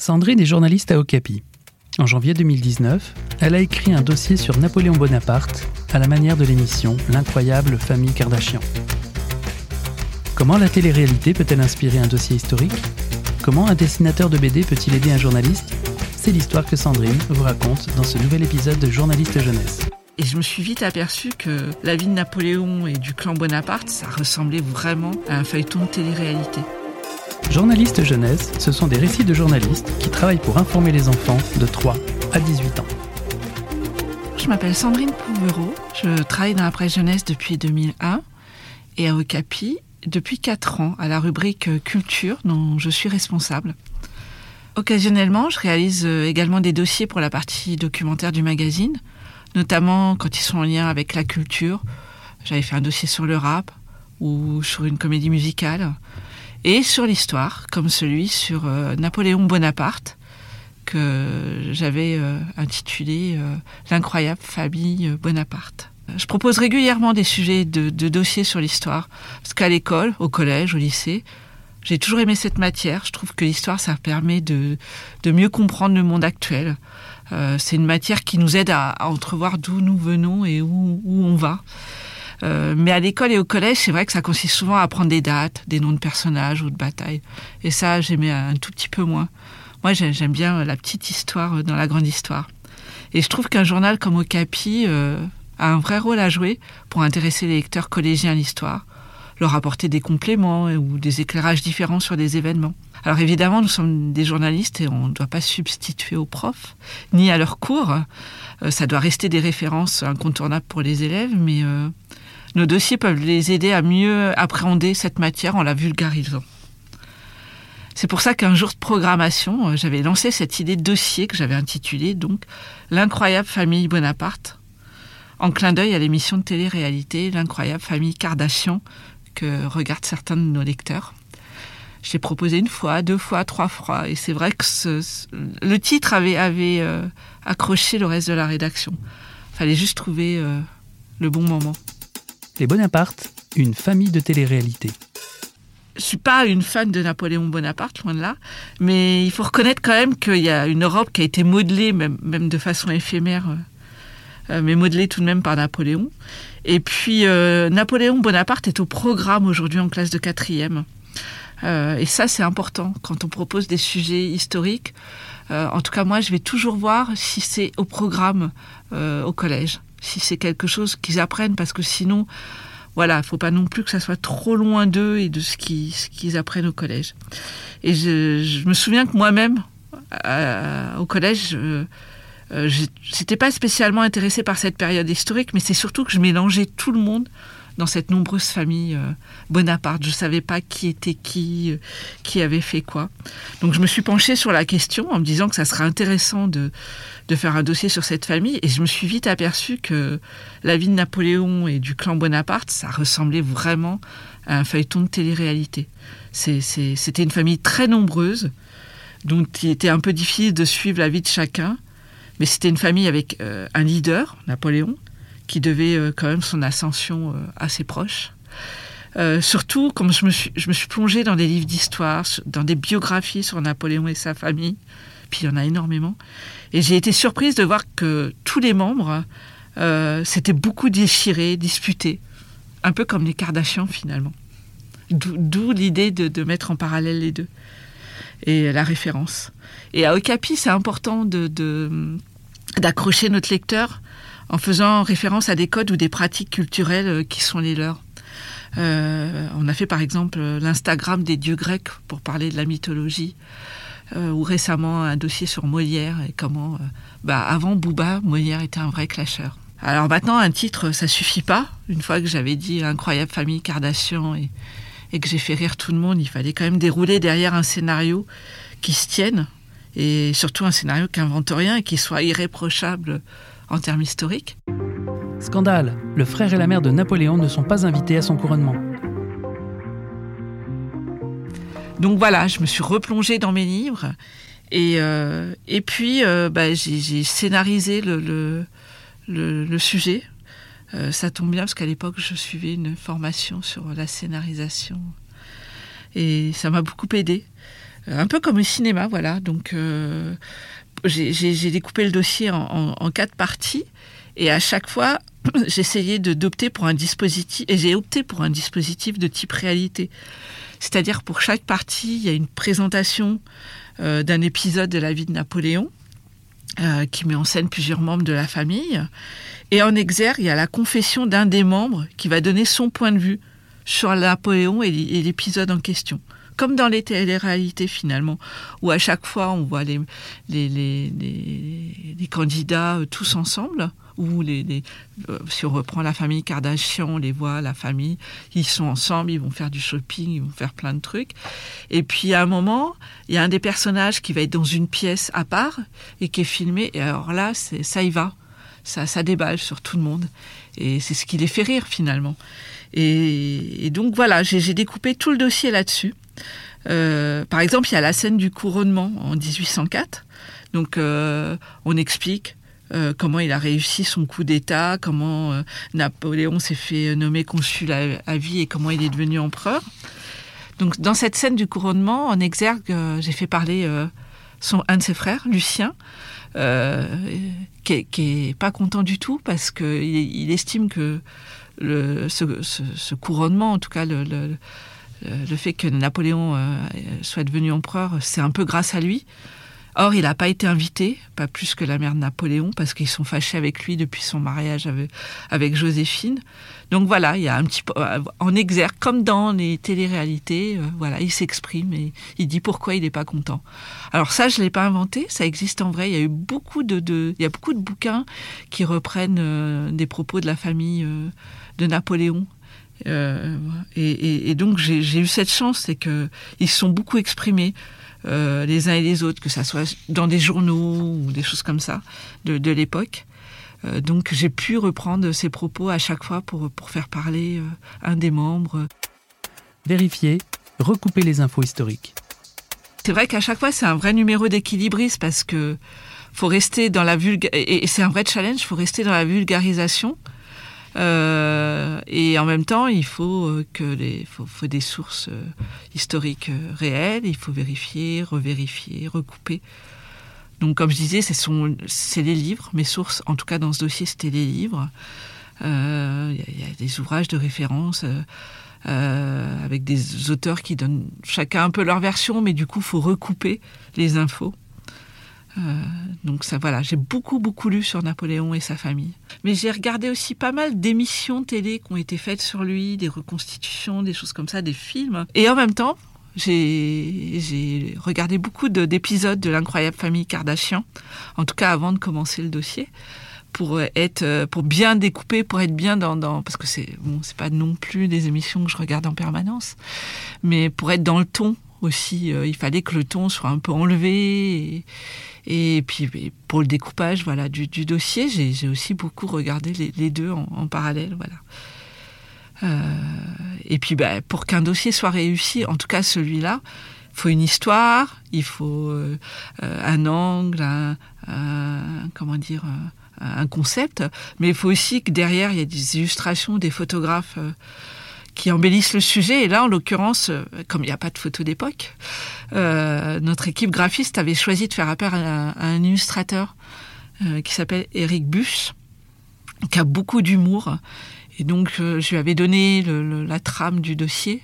Sandrine est journaliste à Okapi. En janvier 2019, elle a écrit un dossier sur Napoléon Bonaparte à la manière de l'émission L'incroyable famille Kardashian. Comment la télé-réalité peut-elle inspirer un dossier historique? Comment un dessinateur de BD peut-il aider un journaliste? C'est l'histoire que Sandrine vous raconte dans ce nouvel épisode de Journaliste Jeunesse. Et je me suis vite aperçu que la vie de Napoléon et du clan Bonaparte, ça ressemblait vraiment à un feuilleton de télé-réalité. Journaliste jeunesse, ce sont des récits de journalistes qui travaillent pour informer les enfants de 3 à 18 ans. Je m'appelle Sandrine Pouvereau, je travaille dans la presse jeunesse depuis 2001 et à Okapi depuis 4 ans à la rubrique culture dont je suis responsable. Occasionnellement, je réalise également des dossiers pour la partie documentaire du magazine, notamment quand ils sont en lien avec la culture. J'avais fait un dossier sur le rap ou sur une comédie musicale et sur l'histoire, comme celui sur euh, Napoléon Bonaparte, que j'avais euh, intitulé euh, L'incroyable famille Bonaparte. Je propose régulièrement des sujets de, dossiers sur l'histoire, parce qu'à l'école, au collège, au lycée, j'ai toujours aimé cette matière. Je trouve que l'histoire, ça permet de, de mieux comprendre le monde actuel. C'est une matière qui nous aide à, à entrevoir d'où nous venons et où, où on va. Euh, mais à l'école et au collège, c'est vrai que ça consiste souvent à apprendre des dates, des noms de personnages ou de batailles. Et ça, j'aimais un tout petit peu moins. Moi, j'aime bien la petite histoire dans la grande histoire. Et je trouve qu'un journal comme Okapi euh, a un vrai rôle à jouer pour intéresser les lecteurs collégiens à l'histoire, leur apporter des compléments ou des éclairages différents sur des événements. Alors évidemment, nous sommes des journalistes et on ne doit pas substituer aux profs, ni à leurs cours. Euh, ça doit rester des références incontournables pour les élèves, mais euh, nos dossiers peuvent les aider à mieux appréhender cette matière en la vulgarisant. C'est pour ça qu'un jour de programmation, euh, j'avais lancé cette idée de dossier que j'avais intitulé donc L'incroyable famille Bonaparte, en clin d'œil à l'émission de télé-réalité L'incroyable famille Kardashian que regardent certains de nos lecteurs. J'ai proposé une fois, deux fois, trois fois, et c'est vrai que le titre avait, euh, accroché le reste de la rédaction. Fallait juste trouver euh, le bon moment. Les Bonaparte, une famille de télé-réalité. Je suis pas une fan de Napoléon Bonaparte, loin de là, mais il faut reconnaître quand même qu'il y a une Europe qui a été modelée, même, de façon éphémère, euh, mais modelée tout de même par Napoléon. Et puis, euh, Napoléon Bonaparte est au programme aujourd'hui en classe de quatrième. Euh, et ça, c'est important quand on propose des sujets historiques. Euh, en tout cas, moi, je vais toujours voir si c'est au programme euh, au collège, si c'est quelque chose qu'ils apprennent, parce que sinon, voilà, faut pas non plus que ça soit trop loin d'eux et de ce qu'ils apprennent au collège. Et je, me souviens que moi-même, euh, au collège, je n'étais pas spécialement intéressée par cette période historique, mais c'est surtout que je mélangeais tout le monde dans cette nombreuse famille euh, Bonaparte. Je savais pas qui était qui, euh, qui avait fait quoi. Donc je me suis penchée sur la question en me disant que ça serait intéressant de, de faire un dossier sur cette famille. Et je me suis vite aperçue que la vie de Napoléon et du clan Bonaparte, ça ressemblait vraiment à un feuilleton de télé-réalité. C'était une famille très nombreuse, donc il était un peu difficile de suivre la vie de chacun. Mais c'était une famille avec euh, un leader, Napoléon, qui devait euh, quand même son ascension euh, assez proche. Euh, surtout, comme je me, suis, je me suis plongée dans des livres d'histoire, dans des biographies sur Napoléon et sa famille, puis il y en a énormément, et j'ai été surprise de voir que tous les membres s'étaient beaucoup déchirés, disputés, un peu comme les Kardashians finalement. D'où l'idée de, de, mettre en parallèle les deux et la référence. Et à Okapi, c'est important d'accrocher de, notre lecteur en faisant référence à des codes ou des pratiques culturelles qui sont les leurs. Euh, on a fait par exemple l'Instagram des dieux grecs pour parler de la mythologie, euh, ou récemment un dossier sur Molière et comment, euh, bah, avant Booba, Molière était un vrai clasheur. Alors maintenant, un titre, ça suffit pas. Une fois que j'avais dit incroyable famille Kardashian et, et que j'ai fait rire tout le monde, il fallait quand même dérouler derrière un scénario qui se tienne et surtout un scénario qui invente rien et qui soit irréprochable en termes historiques. Scandale, le frère et la mère de Napoléon ne sont pas invités à son couronnement. Donc voilà, je me suis replongée dans mes livres et, euh, et puis euh, bah, j'ai scénarisé le, le, le, le sujet. Euh, ça tombe bien parce qu'à l'époque je suivais une formation sur la scénarisation et ça m'a beaucoup aidé. un peu comme au cinéma, voilà. Donc j'ai découpé le dossier en, quatre parties et à chaque fois, j'essayais d'opter pour un dispositif et j'ai opté pour un dispositif de type réalité. C'est-à-dire pour chaque partie, il y a une présentation euh, d'un épisode de la vie de Napoléon euh, qui met en scène plusieurs membres de la famille. Et en exergue, il y a la confession d'un des membres qui va donner son point de vue sur Napoléon et l'épisode en question comme dans les télé-réalités finalement, où à chaque fois on voit les, candidats euh, tous ensemble, les, euh, si on reprend la famille Kardashian, on les voit, la famille, ils sont ensemble, ils vont faire du shopping, ils vont faire plein de trucs. Et puis à un moment, il y a un des personnages qui va être dans une pièce à part et qui est filmé, et alors là, ça y va, ça, déballe sur tout le monde. Et c'est ce qui les fait rire finalement. Et donc voilà, j'ai découpé tout le dossier là-dessus. Euh, par exemple, il y a la scène du couronnement en 1804. Donc, euh, on explique euh, comment il a réussi son coup d'État, comment Napoléon s'est fait nommer consul à, vie et comment il est devenu empereur. Donc, dans cette scène du couronnement, en exergue, j'ai fait parler son, un de ses frères, Lucien, qui, est, pas content du tout parce qu'il il estime que ce, couronnement, en tout cas le fait que Napoléon euh, soit devenu empereur, c'est un peu grâce à lui. Or, il n'a pas été invité, pas plus que la mère de Napoléon, parce qu'ils sont fâchés avec lui depuis son mariage avec, Joséphine. Donc voilà, il y a un petit euh, en exergue, comme dans les téléréalités, euh, voilà, il s'exprime et il dit pourquoi il n'est pas content. Alors ça, je l'ai pas inventé, ça existe en vrai. Il y a eu beaucoup de, il y a beaucoup de bouquins qui reprennent des propos de la famille de Napoléon euh, et, donc j'ai eu cette chance, c'est que ils se sont beaucoup exprimés. Euh, les uns et les autres, que ça soit dans des journaux ou des choses comme ça de, l'époque. Euh, donc j'ai pu reprendre ces propos à chaque fois pour, pour faire parler un des membres. Vérifier, recouper les infos historiques. C'est vrai qu'à chaque fois c'est un vrai numéro d'équilibriste parce que faut rester dans la vulga et c'est un vrai challenge, faut rester dans la vulgarisation euh, et en même temps, il faut euh, que les, faut, des sources euh, historiques réelles. Il faut vérifier, revérifier, recouper. Donc, comme je disais, c'est les livres. Mes sources, en tout cas dans ce dossier, c'était les livres. Il y, a des ouvrages de référence. avec des auteurs qui donnent chacun un peu leur version, mais du coup, faut recouper les infos. Euh, donc ça, voilà, j'ai beaucoup beaucoup lu sur Napoléon et sa famille. Mais j'ai regardé aussi pas mal d'émissions télé qui ont été faites sur lui, des reconstitutions, des choses comme ça, des films. Et en même temps, j'ai regardé beaucoup d'épisodes de l'incroyable famille Kardashian, en tout cas avant de commencer le dossier, pour être, pour bien découper, pour être bien dans, dans parce que c'est bon, pas non plus des émissions que je regarde en permanence, mais pour être dans le ton aussi, euh, il fallait que le ton soit un peu enlevé. Et, puis pour le découpage voilà, du, dossier, j'ai aussi beaucoup regardé les, deux en, parallèle. Voilà. Euh, et puis bah, pour qu'un dossier soit réussi, en tout cas celui-là, il faut une histoire, il faut euh, un angle, un, comment dire, un concept, mais il faut aussi que derrière il y ait des illustrations, des photographes. Qui embellissent le sujet. Et là, en l'occurrence, euh, comme il n'y a pas de photo d'époque, euh, notre équipe graphiste avait choisi de faire appel à, un, illustrateur euh, qui s'appelle Eric Buss, qui a beaucoup d'humour. Et donc, je lui avais donné la trame du dossier.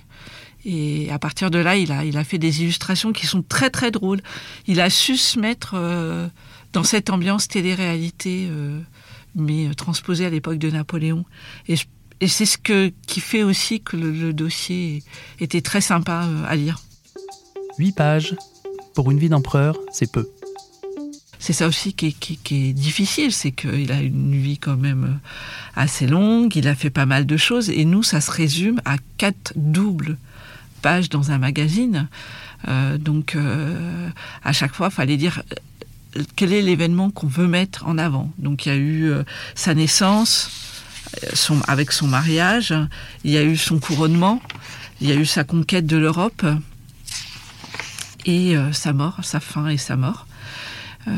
Et à partir de là, il a, il a fait des illustrations qui sont très très drôles. Il a su se mettre dans cette ambiance télé-réalité, mais transposée à l'époque de Napoléon. Et je et c'est ce que, qui fait aussi que le, dossier était très sympa euh, à lire. Huit pages. Pour une vie d'empereur, c'est peu. C'est ça aussi qui est, difficile, c'est qu'il a une vie quand même euh, assez longue, il a fait pas mal de choses, et nous, ça se résume à quatre doubles pages dans un magazine. Euh, donc, à chaque fois, il fallait dire quel est l'événement qu'on veut mettre en avant. Donc, il y a eu sa naissance, avec son mariage, il y a eu son couronnement, il y a eu sa conquête de l'Europe et euh, sa mort, sa fin et sa mort. Euh,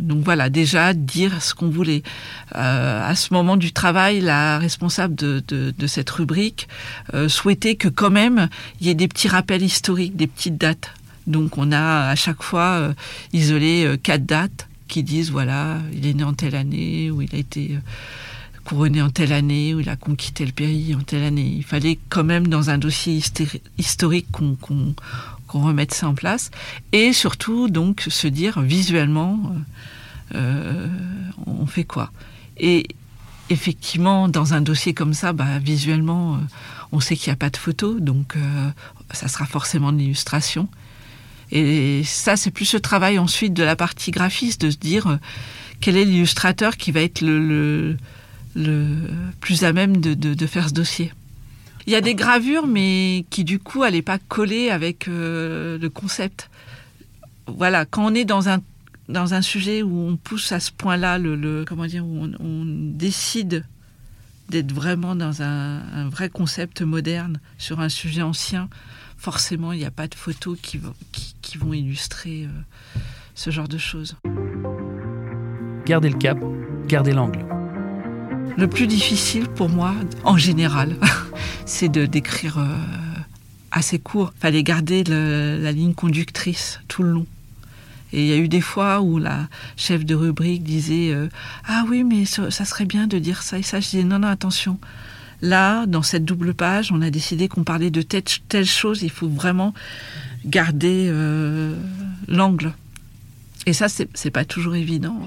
donc voilà, déjà dire ce qu'on voulait. Euh, à ce moment du travail, la responsable de cette rubrique souhaitait que quand même il y ait des petits rappels historiques, des petites dates Donc on a à chaque fois isolé quatre dates qui disent voilà, il est né en telle année, ou il a été couronné en telle année, ou il a conquis tel pays en telle année. Il fallait quand même dans un dossier historique qu'on remette ça en place. Et surtout, donc, se dire visuellement, euh, on fait quoi Et effectivement, dans un dossier comme ça, bah, visuellement, euh, on sait qu'il n'y a pas de photo, donc euh, ça sera forcément de l'illustration. Et ça, c'est plus ce travail ensuite de la partie graphiste, de se dire quel est l'illustrateur qui va être le plus à même de, faire ce dossier. Il y a des gravures, mais qui du coup n'allaient pas coller avec euh, le concept. Voilà, quand on est dans un dans un sujet où on pousse à ce point-là, le, comment dire, où on, décide d'être vraiment dans un, vrai concept moderne sur un sujet ancien, forcément, il n'y a pas de photos qui, vont, qui, vont illustrer euh, ce genre de choses. Gardez le cap, gardez l'angle. Le plus difficile pour moi, en général, c'est de d'écrire euh, assez court. Fallait garder la ligne conductrice tout le long. Et il y a eu des fois où la chef de rubrique disait euh, Ah oui, mais ça, serait bien de dire ça et ça. Je disais Non, non, attention. Là, dans cette double page, on a décidé qu'on parlait de telle, chose. Il faut vraiment garder euh, l'angle. Et ça, c'est pas toujours évident.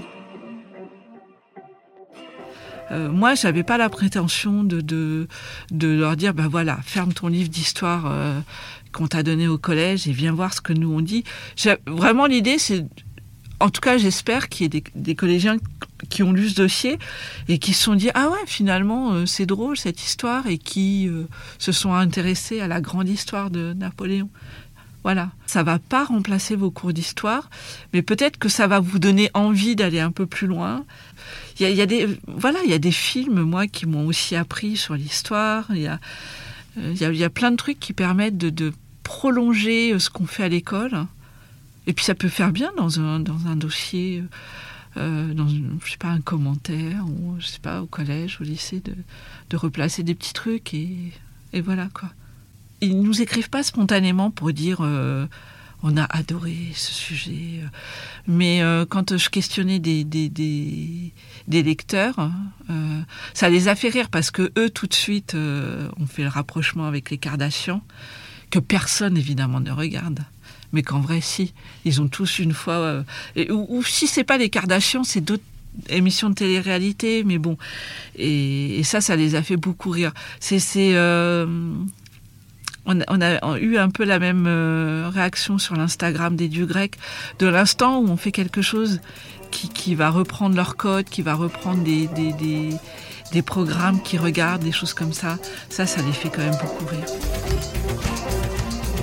Euh, moi, j'avais pas la prétention de, leur dire, ben voilà, ferme ton livre d'histoire euh, qu'on t'a donné au collège et viens voir ce que nous on dit. Vraiment, l'idée, c'est, en tout cas, j'espère qu'il y ait des, des, collégiens qui ont lu ce dossier et qui se sont dit, ah ouais, finalement, euh, c'est drôle cette histoire et qui se sont intéressés à la grande histoire de Napoléon. Voilà, ça va pas remplacer vos cours d'histoire, mais peut-être que ça va vous donner envie d'aller un peu plus loin. Il y a, des, voilà, il y a des films moi qui m'ont aussi appris sur l'histoire. Il y a, euh, il y, a, plein de trucs qui permettent de, prolonger euh, ce qu'on fait à l'école. Et puis ça peut faire bien dans un, dans un dossier, euh, dans je sais pas, un commentaire, ou je sais pas, au collège, au lycée, de, de replacer des petits trucs et, et voilà quoi ils nous écrivent pas spontanément pour dire on a adoré ce sujet. Mais euh, quand je questionnais des, des, lecteurs, euh, ça les a fait rire parce que eux, tout de suite, ont fait le rapprochement avec les Kardashians, que personne évidemment ne regarde. Mais qu'en vrai, si. Ils ont tous une fois. Ou, ou, si c'est pas les Kardashians, c'est d'autres émissions de télé-réalité, mais bon. Et, et, ça, ça les a fait beaucoup rire. C'est on a, eu un peu la même euh, réaction sur l'Instagram des dieux grecs, de l'instant où on fait quelque chose qui, va reprendre leur code, qui va reprendre des, des, programmes qui regardent, des choses comme ça. Ça, ça les fait quand même beaucoup rire.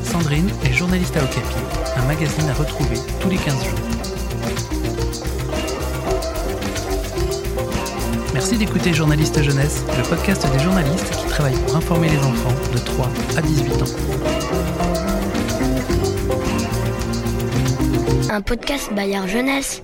Sandrine est journaliste à Okapi, un magazine à retrouver tous les 15 jours. Merci d'écouter Journaliste Jeunesse, le podcast des journalistes qui travaillent pour informer les enfants de 3 à 18 ans. Un podcast Bayard Jeunesse.